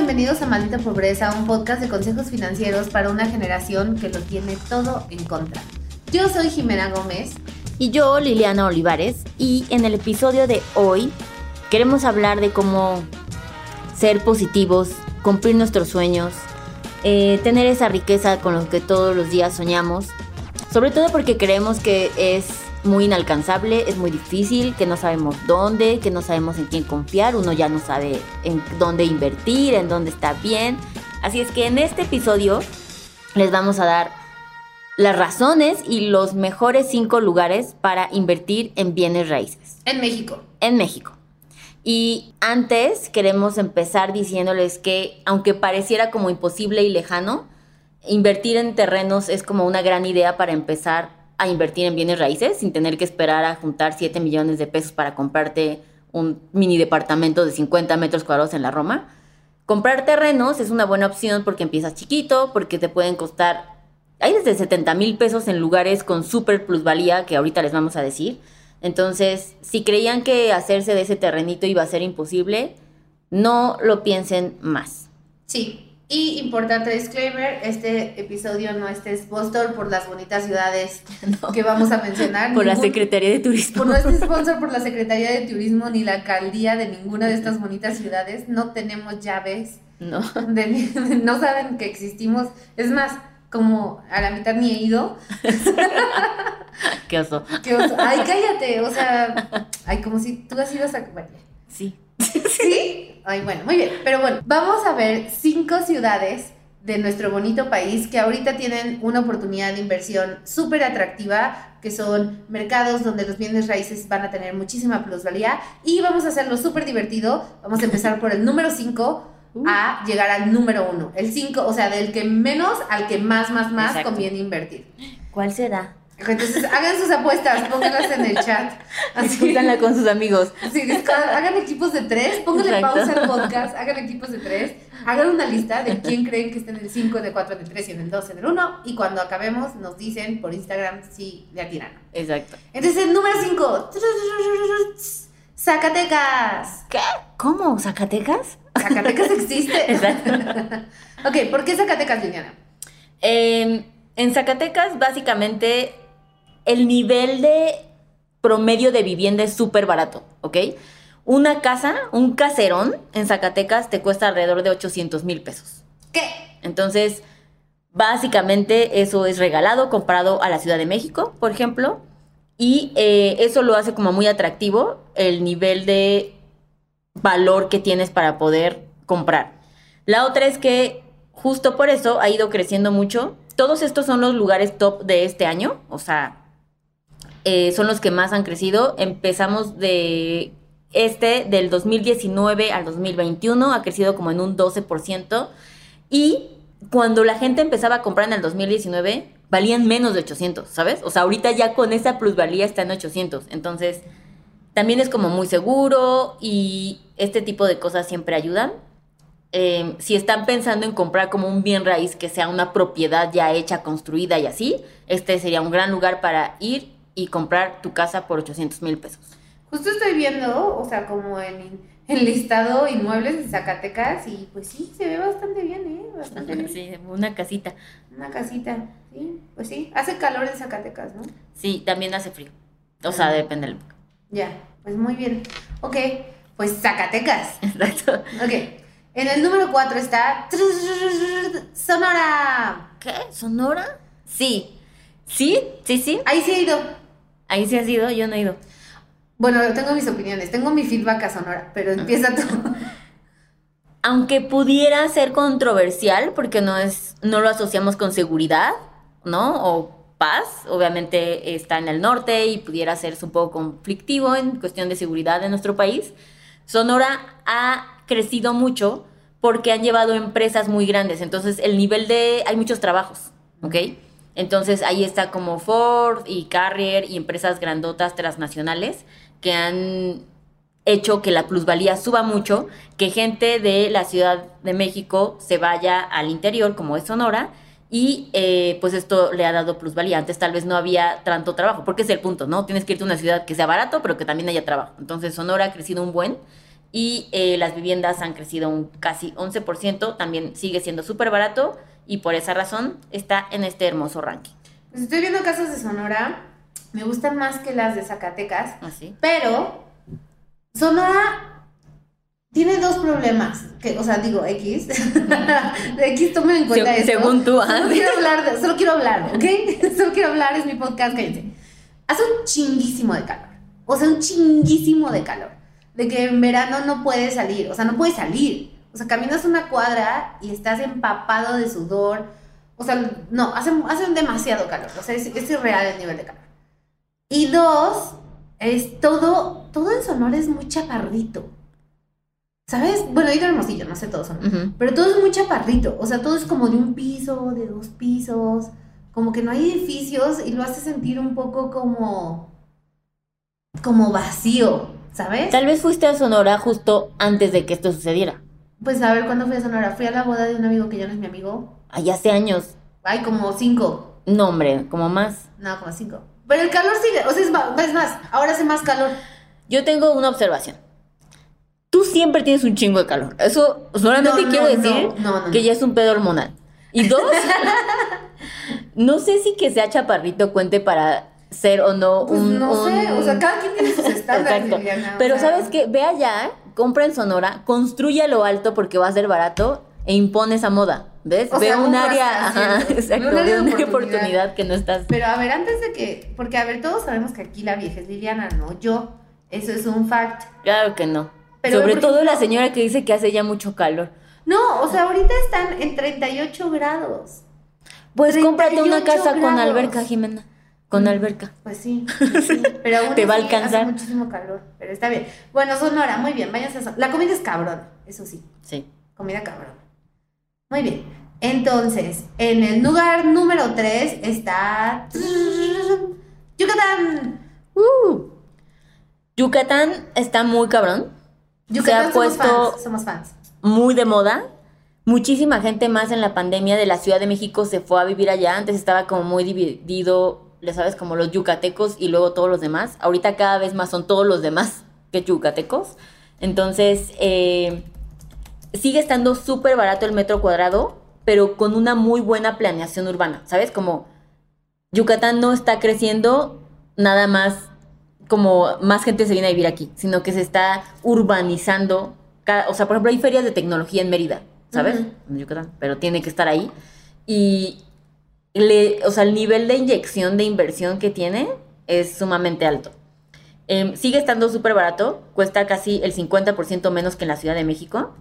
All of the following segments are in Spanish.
bienvenidos a Maldita Pobreza, un podcast de consejos financieros para una generación que lo tiene todo en contra. Yo soy Jimena Gómez. Y yo, Liliana Olivares, y en el episodio de hoy queremos hablar de cómo ser positivos, cumplir nuestros sueños, eh, tener esa riqueza con lo que todos los días soñamos, sobre todo porque creemos que es muy inalcanzable, es muy difícil, que no sabemos dónde, que no sabemos en quién confiar, uno ya no sabe en dónde invertir, en dónde está bien. Así es que en este episodio les vamos a dar las razones y los mejores cinco lugares para invertir en bienes raíces. En México. En México. Y antes queremos empezar diciéndoles que aunque pareciera como imposible y lejano, invertir en terrenos es como una gran idea para empezar a invertir en bienes raíces sin tener que esperar a juntar 7 millones de pesos para comprarte un mini departamento de 50 metros cuadrados en la Roma. Comprar terrenos es una buena opción porque empiezas chiquito, porque te pueden costar, hay desde 70 mil pesos en lugares con super plusvalía que ahorita les vamos a decir. Entonces, si creían que hacerse de ese terrenito iba a ser imposible, no lo piensen más. Sí, y importante disclaimer, este episodio no es sponsor por las bonitas ciudades que vamos a mencionar. por la Secretaría de Turismo. no es sponsor por la Secretaría de Turismo ni la alcaldía de ninguna de estas bonitas ciudades. No tenemos llaves. No. no saben que existimos. Es más, como a la mitad ni he ido. Qué oso. Qué oso. Ay, cállate. O sea, ay, como si tú has ido a... Bueno, sí. ¿Sí? Ay, bueno, muy bien. Pero bueno, vamos a ver cinco ciudades de nuestro bonito país que ahorita tienen una oportunidad de inversión súper atractiva, que son mercados donde los bienes raíces van a tener muchísima plusvalía y vamos a hacerlo súper divertido. Vamos a empezar por el número 5 uh. a llegar al número 1. El 5, o sea, del que menos al que más, más, más conviene invertir. ¿Cuál será? Entonces, hagan sus apuestas, pónganlas en el chat. Discútanla con sus amigos. Sí, hagan equipos de tres, pónganle pausa al podcast, hagan equipos de tres, hagan una lista de quién creen que está en el 5, en el 4, en el 3 y en el 2, en el 1. Y cuando acabemos, nos dicen por Instagram si le atiran. Exacto. Entonces, el número 5. Zacatecas. ¿Qué? ¿Cómo? ¿Zacatecas? Zacatecas existe. Exacto. ok, ¿por qué Zacatecas, Liliana? Eh, en Zacatecas, básicamente, el nivel de promedio de vivienda es súper barato, ¿ok? Una casa, un caserón en Zacatecas te cuesta alrededor de 800 mil pesos. ¿Qué? Entonces, básicamente eso es regalado comparado a la Ciudad de México, por ejemplo, y eh, eso lo hace como muy atractivo el nivel de valor que tienes para poder comprar. La otra es que justo por eso ha ido creciendo mucho. Todos estos son los lugares top de este año, o sea, eh, son los que más han crecido. Empezamos de este, del 2019 al 2021, ha crecido como en un 12%. Y cuando la gente empezaba a comprar en el 2019, valían menos de 800, ¿sabes? O sea, ahorita ya con esa plusvalía está en 800. Entonces, también es como muy seguro y este tipo de cosas siempre ayudan. Em, si están pensando en comprar como un bien raíz que sea una propiedad ya hecha, construida y así, este sería un gran lugar para ir y comprar tu casa por 800 mil pesos. Justo estoy viendo, o sea, como en el listado inmuebles de Zacatecas y pues sí, se ve bastante bien, ¿eh? Bastante bien. Sí, una casita. Una casita, sí, pues sí. Hace calor en Zacatecas, ¿no? Sí, también hace frío. O sea, depende del Ya, pues muy bien. Ok, pues Zacatecas. Exacto. Ok. En el número 4 está Sonora. ¿Qué? ¿Sonora? Sí. Sí, sí, sí. Ahí sí he ido. Ahí sí has ido, yo no he ido. Bueno, tengo mis opiniones, tengo mi feedback a Sonora, pero empieza tú. Aunque pudiera ser controversial, porque no es, no lo asociamos con seguridad, ¿no? O paz, obviamente está en el norte y pudiera ser un poco conflictivo en cuestión de seguridad en nuestro país. Sonora ha crecido mucho porque han llevado empresas muy grandes, entonces el nivel de, hay muchos trabajos, ¿ok? Entonces ahí está como Ford y Carrier y empresas grandotas transnacionales que han hecho que la plusvalía suba mucho, que gente de la Ciudad de México se vaya al interior, como es Sonora, y eh, pues esto le ha dado plusvalía. Antes tal vez no había tanto trabajo, porque es el punto, ¿no? Tienes que irte a una ciudad que sea barato, pero que también haya trabajo. Entonces Sonora ha crecido un buen y eh, las viviendas han crecido un casi 11%, también sigue siendo súper barato y por esa razón está en este hermoso ranking. Pues estoy viendo casas de Sonora, me gustan más que las de Zacatecas, Así. pero Sonora tiene dos problemas, que, o sea, digo X, X tomen en cuenta Se- esto. según tú, ajá. Solo quiero hablar, de- solo quiero hablar, ¿ok? solo quiero hablar, es mi podcast, cállense. Hace un chinguísimo de calor, o sea, un chinguísimo de calor, de que en verano no puedes salir, o sea, no puedes salir, o sea, caminas una cuadra y estás empapado de sudor, o sea, no, hace, hace demasiado calor, o sea, es, es irreal el nivel de calor. Y dos, es todo, todo en Sonora es muy chaparrito. ¿Sabes? Bueno, a Hermosillo, no sé todo Sonora. Pero todo es muy chaparrito, o sea, todo es como de un piso, de dos pisos, como que no hay edificios y lo hace sentir un poco como, como vacío, ¿sabes? Tal vez fuiste a Sonora justo antes de que esto sucediera. Pues a ver, ¿cuándo fui a Sonora? Fui a la boda de un amigo que ya no es mi amigo. Allá hace años. Ay, como cinco. No, hombre, como más. No, como cinco. Pero el calor sigue, o sea, es ma- es más, ahora hace más calor. Yo tengo una observación. Tú siempre tienes un chingo de calor. Eso solamente No, quiero decir no, que ya es un pedo hormonal. Y dos, no sé si que sea chaparrito cuente para ser o no Pues un. no sé, o sea, cada quien tiene sus estándares, Exacto. Liliana, o Pero sea. sabes qué, ve allá, compra en Sonora, construye a lo alto porque va a ser barato e impone esa moda. ¿Ves? O ve sea, un área, ajá, exacto, Un área ve de una oportunidad. oportunidad que no estás. Pero a ver, antes de que, porque a ver, todos sabemos que aquí la vieja es Liliana, no yo. Eso es un fact. Claro que no. Pero, Sobre todo ejemplo- la señora que dice que hace ya mucho calor. No, o sea, ahorita están en 38 grados. Pues cómprate una 38 casa con alberca, Jimena. Con Mm. alberca. Pues sí, pues sí, pero aún Te va a alcanzar. Hace muchísimo calor, pero está bien. Bueno, Sonora, muy bien, váyanse a Son- La comida es cabrón, eso sí, Sí. comida cabrón. Muy bien. Entonces, en el lugar número 3 está Yucatán. Uh. Yucatán está muy cabrón. Yucatán Se ha somos puesto- fans, somos fans. muy de moda. Muchísima gente más en la pandemia de la Ciudad de México se fue a vivir allá. Antes estaba como muy dividido, ya sabes, como los yucatecos y luego todos los demás. Ahorita cada vez más son todos los demás que yucatecos. Entonces, eh, sigue estando súper barato el metro cuadrado, pero con una muy buena planeación urbana. ¿Sabes? Como Yucatán no está creciendo nada más como más gente se viene a vivir aquí, sino que se está urbanizando. Cada- o sea, por ejemplo, hay ferias de tecnología en Mérida, ¿sabes? En Yucatán, pero tiene que estar ahí. Y, le, o sea, el nivel de inyección de inversión que tiene es sumamente alto. Em, sigue estando súper barato, cuesta casi el 50% menos que en la Ciudad de México.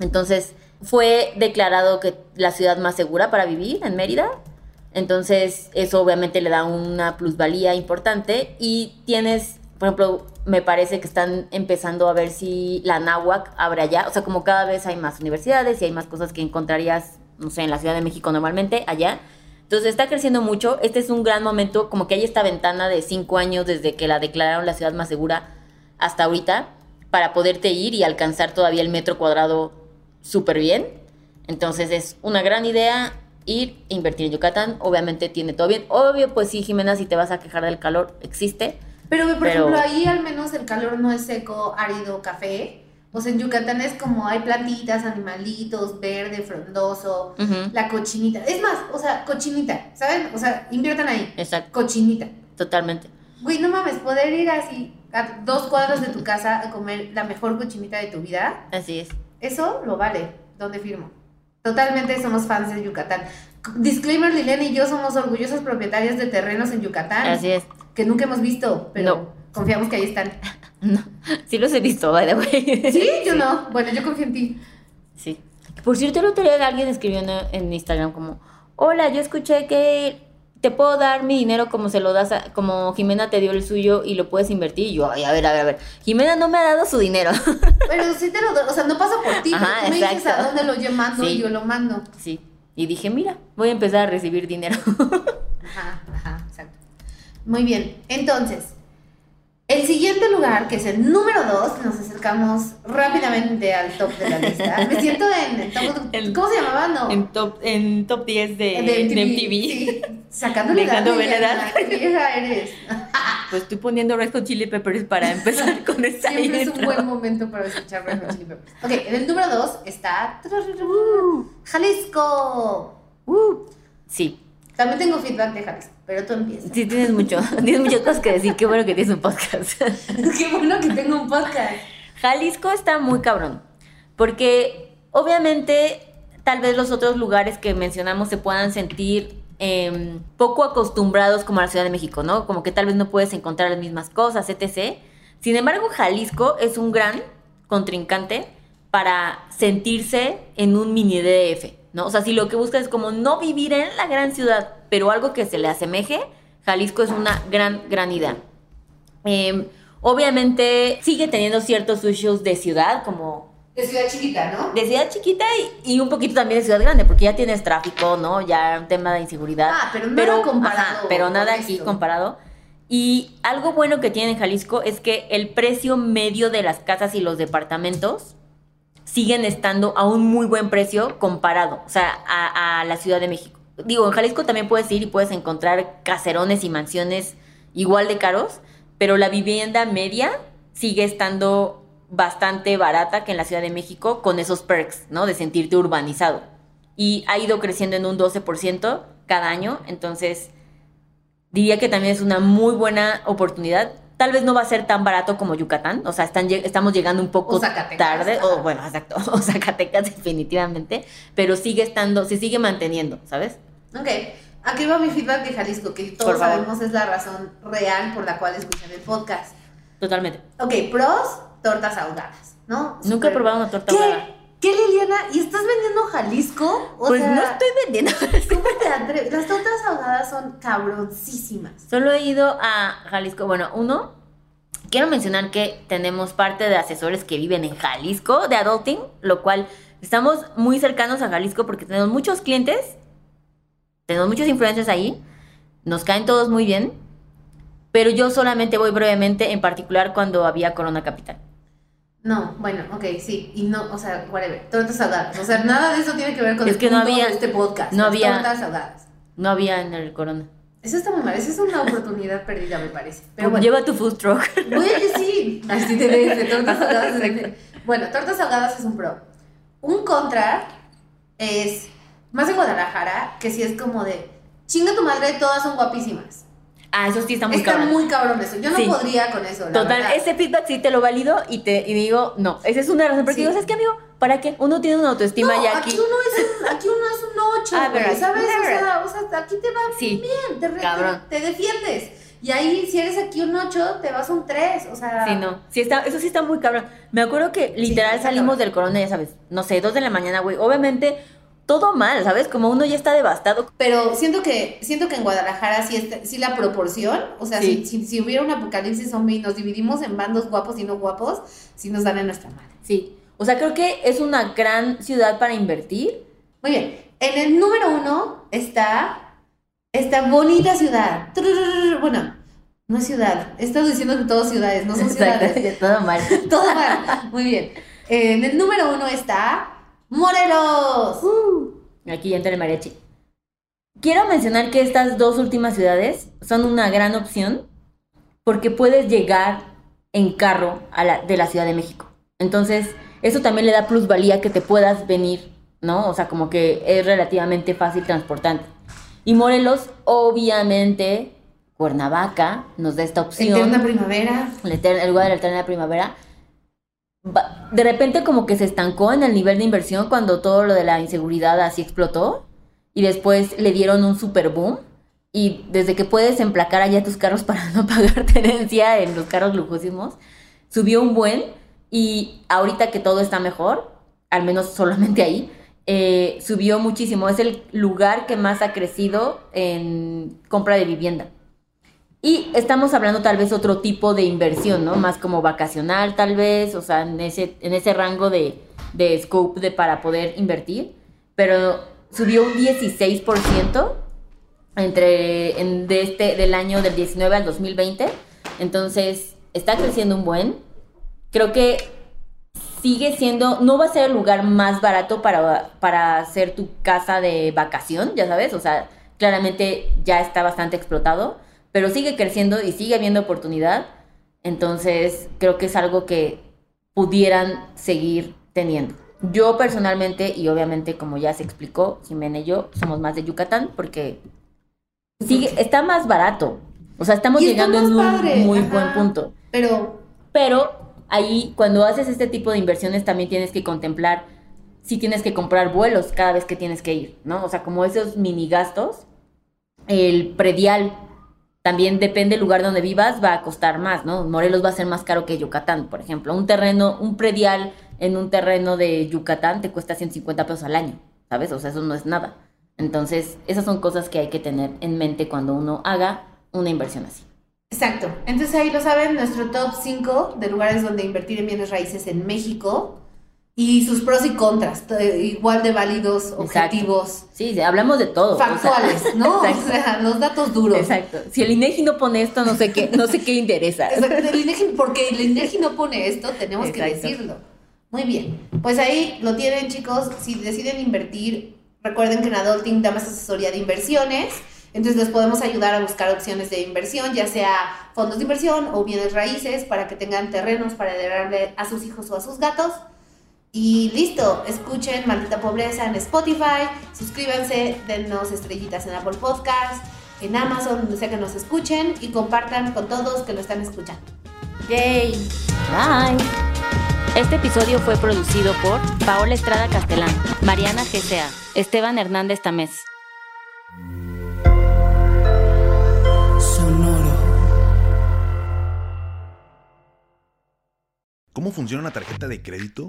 Entonces, fue declarado que la ciudad más segura para vivir en Mérida. Entonces, eso obviamente le da una plusvalía importante. Y tienes, por ejemplo, me parece que están empezando a ver si la náhuac abre allá. O sea, como cada vez hay más universidades y hay más cosas que encontrarías, no sé, en la Ciudad de México normalmente, allá. Entonces está creciendo mucho. Este es un gran momento, como que hay esta ventana de cinco años desde que la declararon la ciudad más segura hasta ahorita, para poderte ir y alcanzar todavía el metro cuadrado súper bien. Entonces es una gran idea ir e invertir en Yucatán. Obviamente tiene todo bien. Obvio, pues sí, Jimena, si te vas a quejar del calor, existe. Pero, por Pero- ejemplo, ahí al menos el calor no es seco, árido, café. O sea, en Yucatán es como hay plantitas, animalitos, verde, frondoso, la cochinita. Es más, o sea, cochinita, ¿saben? O sea, inviertan ahí. Exacto, Cochinita. totalmente. Güey, no mames, poder ir así a dos cuadras de tu casa a comer la mejor cochinita de tu vida, Así es. eso lo vale. ¿Dónde firmo? Totalmente somos fans de Yucatán. Disclaimer, Liliana y yo somos orgullosas propietarias de terrenos en Yucatán Así es. que nunca hemos visto, pero No. confiamos que ahí están. No, sí los he visto, by the way. Sí, yo no. Bueno, yo confío en ti. Sí. Por cierto, el otro día alguien escribió en, en Instagram como, hola, yo escuché que te puedo dar mi dinero como se lo das, a- como Jimena te dio el suyo y lo puedes invertir. Y yo, ay, a ver, a ver, a ver. Jimena no me ha dado su dinero. Pero sí te lo doy, o sea, no pasa por ti, Ajá, tú me dices exacto. a dónde lo yo mando Sí. y yo lo mando. sí. Y dije, mira, voy a empezar a recibir dinero. Ajá, ajá, exacto. Muy bien, entonces, el siguiente lugar, que es el número 2, nos acercamos rápidamente al top de la lista. Me siento en top, El- ¿cómo se llamaba? No. top, en top 10 de MTV. Sí, sacándole Dejando edad, ver la edad. qué vieja eres. pues estoy poniendo Red Hot Chili Peppers para empezar con esta Siempre es un buen momento para escuchar Red Hot Chili Peppers. Ok, en el número 2 está Jalisco. Uh, sí, También tengo feedback de Jalisco, pero tú empiezas. sí tienes mucho, tienes muchas cosas que decir. Qué bueno que tienes un podcast. Qué bueno que tengo un podcast. Jalisco está muy cabrón, porque obviamente tal vez los otros lugares que mencionamos se puedan sentir em, poco acostumbrados como a la Ciudad de México, ¿no? Como que tal vez no puedes encontrar las mismas cosas, etc. Sin embargo, Jalisco es un gran contrincante para sentirse en un mini DF, ¿no? O sea, si lo que buscas es como no vivir en la gran ciudad, pero algo que se le asemeje, Jalisco es una gran, gran idea. Em, obviamente sigue teniendo ciertos issues de ciudad, como De ciudad chiquita, ¿no? de ciudad chiquita y, y un poquito también de ciudad grande, porque ya tienes tráfico, ¿no? Ya un tema de inseguridad. Ah, pero nada comparado pero con nada aquí esto. comparado. Y algo bueno que tiene en Jalisco es que el precio medio de las casas y los departamentos siguen estando a un muy buen precio comparado, o sea, a, a la Ciudad de México. Digo, en Jalisco también puedes ir y puedes encontrar caserones y mansiones igual de caros, pero la vivienda media sigue estando bastante barata que en la Ciudad de México con esos perks, ¿no? De sentirte urbanizado. Y ha ido creciendo en un 12% cada año, entonces diría que también es una muy buena oportunidad. Tal vez no va a ser tan barato como Yucatán, o sea, están, estamos llegando un poco O tarde, o bueno, exacto, o Zacatecas definitivamente, pero sigue estando, se sigue manteniendo, ¿sabes? Ok, aquí va mi feedback de Jalisco, que todos sabemos es la razón real por la cual escuchan el podcast. Totalmente. Ok, pros, tortas ahogadas, ¿no? Nunca he probado una torta ¿Qué? ahogada. ¿Qué, Liliana? ¿Y estás vendiendo Jalisco? O Pues sea, no estoy vendiendo. ¿Cómo te atreves? Las tortas ahogadas son cabroncísimas. Solo he ido a Jalisco. Bueno, uno, quiero mencionar que tenemos parte de asesores que viven en Jalisco de Adulting, lo cual estamos muy cercanos a Jalisco porque tenemos muchos clientes, tenemos muchos influencers ahí, nos caen todos muy bien, pero yo solamente voy brevemente, en particular cuando había Corona Capital. No, bueno, ok, sí. Y no, o sea, whatever. Tortas ahogadas. O sea, nada de eso tiene que ver con Es el que no había- de este podcast. no había- Tortas ahogadas. No había en el Corona. Eso está muy mal. Esa es una oportunidad perdida, me parece. Pero bueno. Lleva tu food truck. Oye, sí. Así te de tortas ahogadas. Bueno, tortas ahogadas es un pro. Un contra es, más en Guadalajara, que sí es como de, chinga tu madre, todas son guapísimas. Ah, eso sí está muy Está cabrón. muy cabrón eso. Yo no Sí. podría con eso. la Total, verdad. ese feedback sí te lo valido y te y digo, no, esa es una razón. Porque Sí. digo, ¿sabes qué, amigo? ¿Para qué? Uno tiene una autoestima No, ya aquí aquí. uno es un, aquí uno es un 8, Ah, verdad, ¿sabes? O sea, o sea, aquí te va Sí, bien, te, re- cabrón. te, te defiendes. Y ahí, si eres aquí un 8, te vas un 3, o sea... Sí, no. Sí está, eso sí está muy cabrón. Me acuerdo que literal está salimos cabrón. del corona, ya sabes, no sé, dos de la mañana, güey. Obviamente, todo mal, ¿sabes? Como uno ya está devastado. Pero siento que, siento que en Guadalajara sí, está- sí la proporción, o sea, Sí. si, si, si hubiera un apocalipsis zombie y nos dividimos en bandos guapos y no guapos, sí nos dan en nuestra madre. Sí. O sea, creo que es una gran ciudad para invertir. Muy bien, en el número uno está esta bonita ciudad. Bueno, no es ciudad, he estado diciendo que todas ciudades, no son ciudades. Exacto, todo mal. Todo mal. Muy bien. En el número uno está Morelos. Aquí ya entra el mariachi. Quiero mencionar que estas dos últimas ciudades son una gran opción porque puedes llegar en carro a la, de la Ciudad de México. Entonces, eso también le da plusvalía que te puedas venir, ¿no? O sea, como que es relativamente fácil transportante. Y Morelos, obviamente, Cuernavaca nos da esta opción Eterna primavera. el, lugar de la eterna primavera, de repente como que se estancó en el nivel de inversión cuando todo lo de la inseguridad así explotó y después le dieron un super boom y desde que puedes emplacar allá tus carros para no pagar tenencia en los carros lujosísimos, subió un buen y ahorita que todo está mejor, al menos solamente ahí, eh, subió muchísimo. Es el lugar que más ha crecido en compra de vivienda. Y estamos hablando tal vez otro tipo de inversión, ¿no? Más como vacacional tal vez, o sea, en ese, en ese rango de, de scope de, para poder invertir. Pero subió un 16% entre, en- de este, del año del 19 al 2020. Entonces, está creciendo un buen. Creo que sigue siendo, no va a ser el lugar más barato para, para hacer tu casa de vacación, ya sabes, o sea, claramente ya está bastante explotado, pero sigue creciendo y sigue habiendo oportunidad. Entonces, creo que es algo que pudieran seguir teniendo. Yo personalmente, y obviamente como ya se explicó, Jimena y yo somos más de Yucatán porque sigue, está más barato. O sea, estamos llegando en un padre, muy ajá. buen punto. Pero Pero ahí, cuando haces este tipo de inversiones, también tienes que contemplar si tienes que comprar vuelos cada vez que tienes que ir, ¿no? O sea, como esos mini gastos, el predial también depende del lugar donde vivas, va a costar más, ¿no? Morelos va a ser más caro que Yucatán, por ejemplo. Un terreno, un predial en un terreno de Yucatán te cuesta 150 pesos al año, ¿sabes? O sea, eso no es nada. Entonces, esas son cosas que hay que tener en mente cuando uno haga una inversión así. Exacto. Entonces ahí lo saben, nuestro top 5 de lugares donde invertir en bienes raíces en México y sus pros y contras, igual de válidos, objetivos, Sí, hablamos de todo. o sea, factuales, ¿no? O sea, los datos duros. Exacto. Si el INEGI no pone esto, no sé qué, no sé qué interesa. Exacto, el INEGI, porque el INEGI no pone esto, tenemos que decirlo. Muy bien. Pues ahí lo tienen, chicos. Si deciden invertir, recuerden que en Adulting damos asesoría de inversiones. Entonces les podemos ayudar a buscar opciones de inversión, ya sea fondos de inversión o bienes raíces, para que tengan terrenos para heredarle a sus hijos o a sus gatos. Y listo, escuchen Maldita Pobreza en Spotify, suscríbanse, denos estrellitas en Apple Podcast, en Amazon, donde sea que nos escuchen y compartan con todos que lo están escuchando. Yay. Bye. Este episodio fue producido por Paola Estrada Castelán, Mariana GCA, Esteban Hernández Tamés. Sonoro. ¿Cómo funciona una tarjeta de crédito?